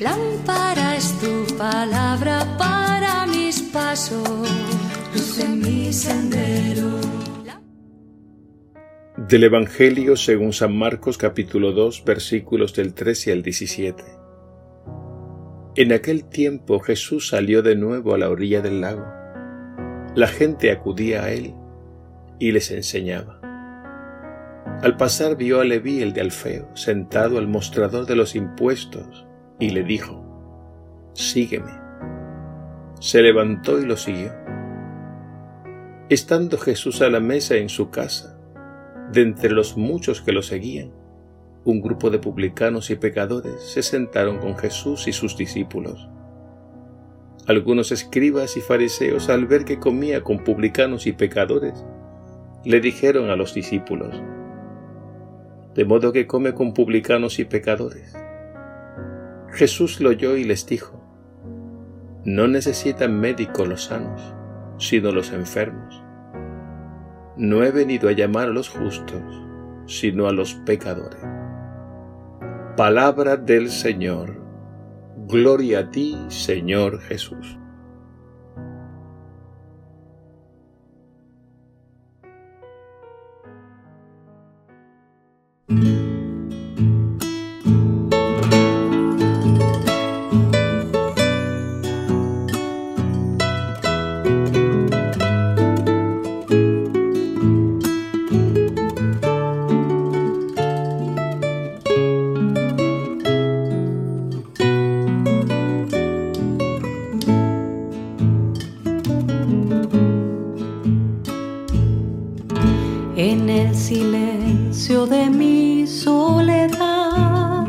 Lámpara es tu palabra para mis pasos, luz en mi sendero. Del Evangelio según San Marcos capítulo 2 versículos del 13 al 17. En aquel tiempo Jesús salió de nuevo a la orilla del lago. La gente acudía a él y les enseñaba. Al pasar vio a Leví el de Alfeo sentado al mostrador de los impuestos y le dijo, Sígueme. Se levantó y lo siguió. Estando Jesús a la mesa en su casa, de entre los muchos que lo seguían, un grupo de publicanos y pecadores se sentaron con Jesús y sus discípulos. Algunos escribas y fariseos, al ver que comía con publicanos y pecadores, le dijeron a los discípulos, de modo que come con publicanos y pecadores. Jesús lo oyó y les dijo, no necesitan médicos los sanos, sino los enfermos. No he venido a llamar a los justos, sino a los pecadores. Palabra del Señor. Gloria a ti, Señor Jesús. Silencio de mi soledad.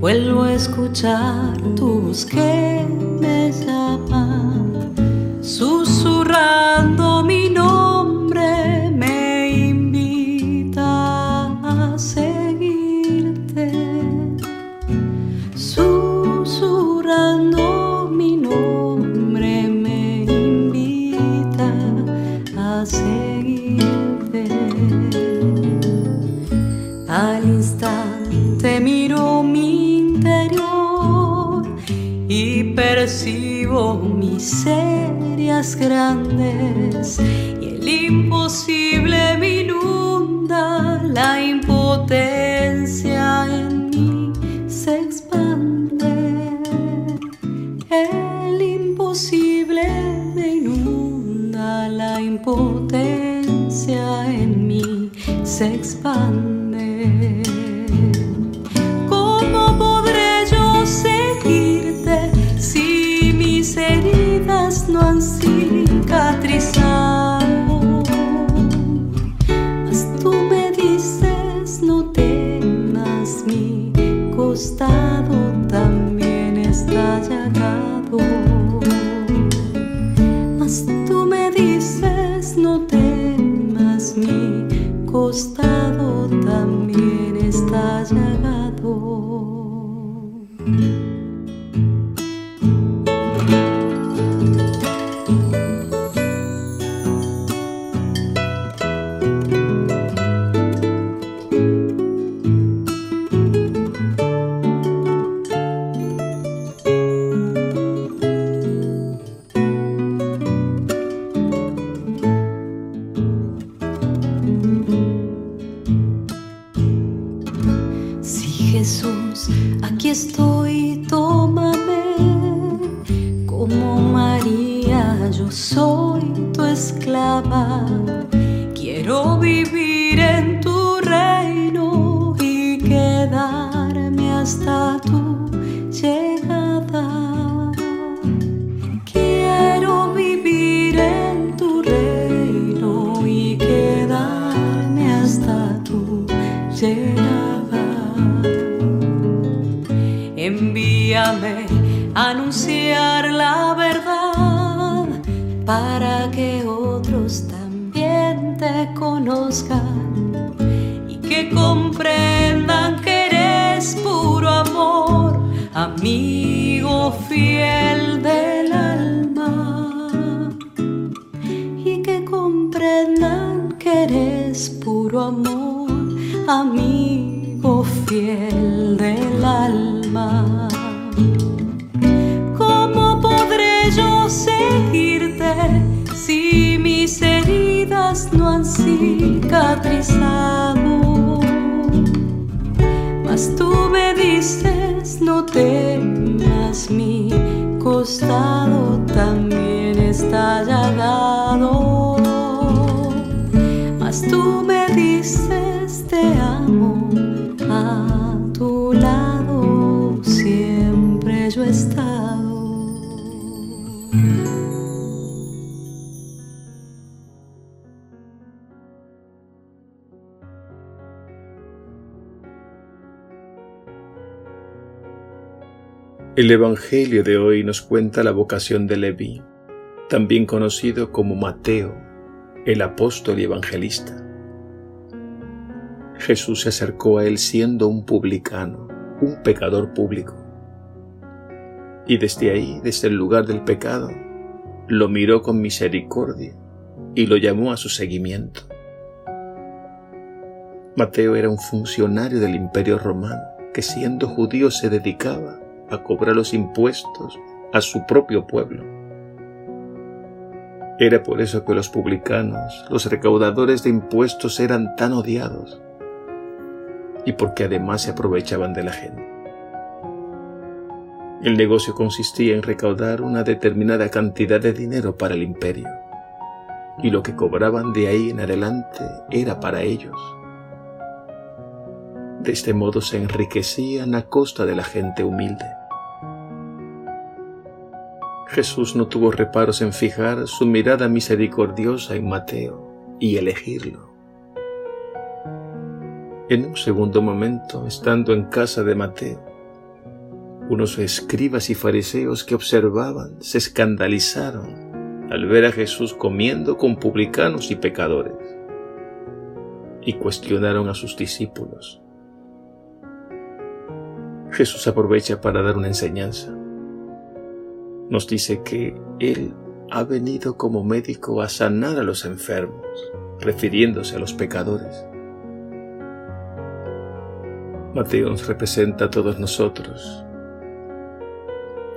Vuelvo a escuchar tu voz que me llama, susurrando mi nombre grandes y el imposible me inunda, la impotencia en mí se expande. El imposible me inunda, la impotencia en mí se expande. Costado también está llagado. Estoy, tómame. Como María, yo soy tu esclava. Quiero vivir en tu reino y quedarme hasta tu llegada. Anunciar la verdad para que otros también te conozcan y que comprendan que eres puro amor, amigo fiel del alma y que comprendan que eres puro amor, amigo fiel del alma. ¿Cómo podré yo seguirte si mis heridas no han cicatrizado? Mas tú me dices, no temas, mi costado El Evangelio de hoy nos cuenta la vocación de Leví, también conocido como Mateo, el apóstol y evangelista. Jesús se acercó a él siendo un publicano, un pecador público. Y desde ahí, desde el lugar del pecado, lo miró con misericordia y lo llamó a su seguimiento. Mateo era un funcionario del imperio romano que siendo judío se dedicaba a cobrar los impuestos a su propio pueblo. Era por eso que los publicanos, los recaudadores de impuestos eran tan odiados y porque además se aprovechaban de la gente. El negocio consistía en recaudar una determinada cantidad de dinero para el imperio y lo que cobraban de ahí en adelante era para ellos. De este modo se enriquecían a costa de la gente humilde. Jesús no tuvo reparos en fijar su mirada misericordiosa en Mateo y elegirlo. En un segundo momento, estando en casa de Mateo, unos escribas y fariseos que observaban se escandalizaron al ver a Jesús comiendo con publicanos y pecadores y cuestionaron a sus discípulos. Jesús aprovecha para dar una enseñanza nos dice que Él ha venido como médico a sanar a los enfermos, refiriéndose a los pecadores. Mateo nos representa a todos nosotros,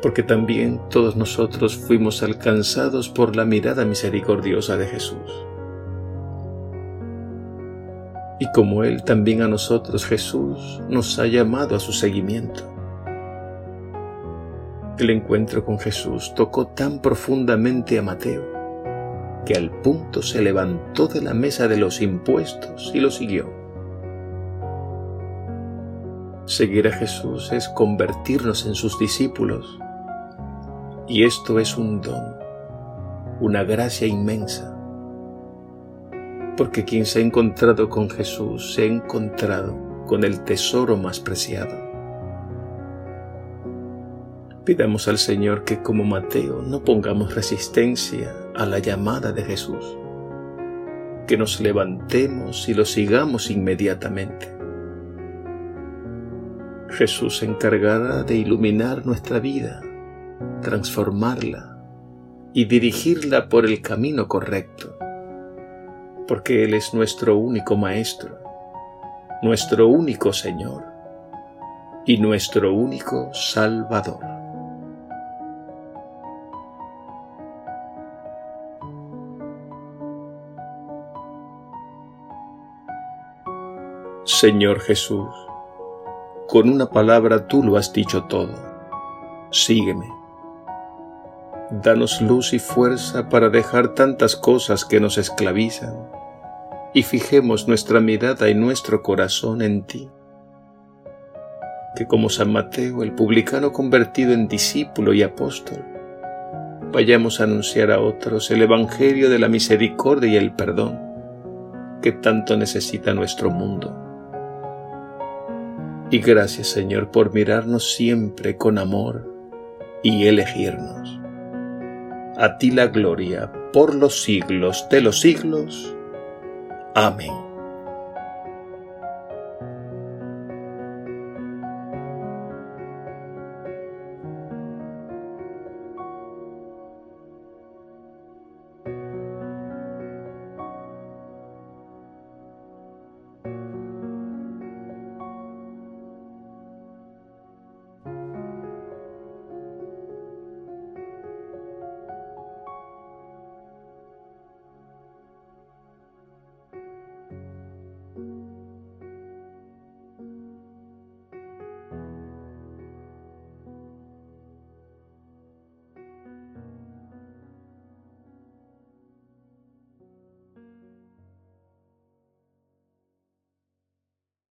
porque también todos nosotros fuimos alcanzados por la mirada misericordiosa de Jesús. Y como Él también a nosotros Jesús nos ha llamado a su seguimiento. El encuentro con Jesús tocó tan profundamente a Mateo que al punto se levantó de la mesa de los impuestos y lo siguió. Seguir a Jesús es convertirnos en sus discípulos y esto es un don, una gracia inmensa, porque quien se ha encontrado con Jesús se ha encontrado con el tesoro más preciado. Pidamos al Señor que como Mateo no pongamos resistencia a la llamada de Jesús, que nos levantemos y lo sigamos inmediatamente. Jesús se encargará de iluminar nuestra vida, transformarla y dirigirla por el camino correcto, porque Él es nuestro único Maestro, nuestro único Señor y nuestro único Salvador. Señor Jesús, con una palabra tú lo has dicho todo. Sígueme. Danos luz y fuerza para dejar tantas cosas que nos esclavizan y fijemos nuestra mirada y nuestro corazón en ti. Que como San Mateo, el publicano convertido en discípulo y apóstol, vayamos a anunciar a otros el Evangelio de la misericordia y el perdón que tanto necesita nuestro mundo. Y gracias Señor por mirarnos siempre con amor y elegirnos. A ti la gloria por los siglos de los siglos. Amén.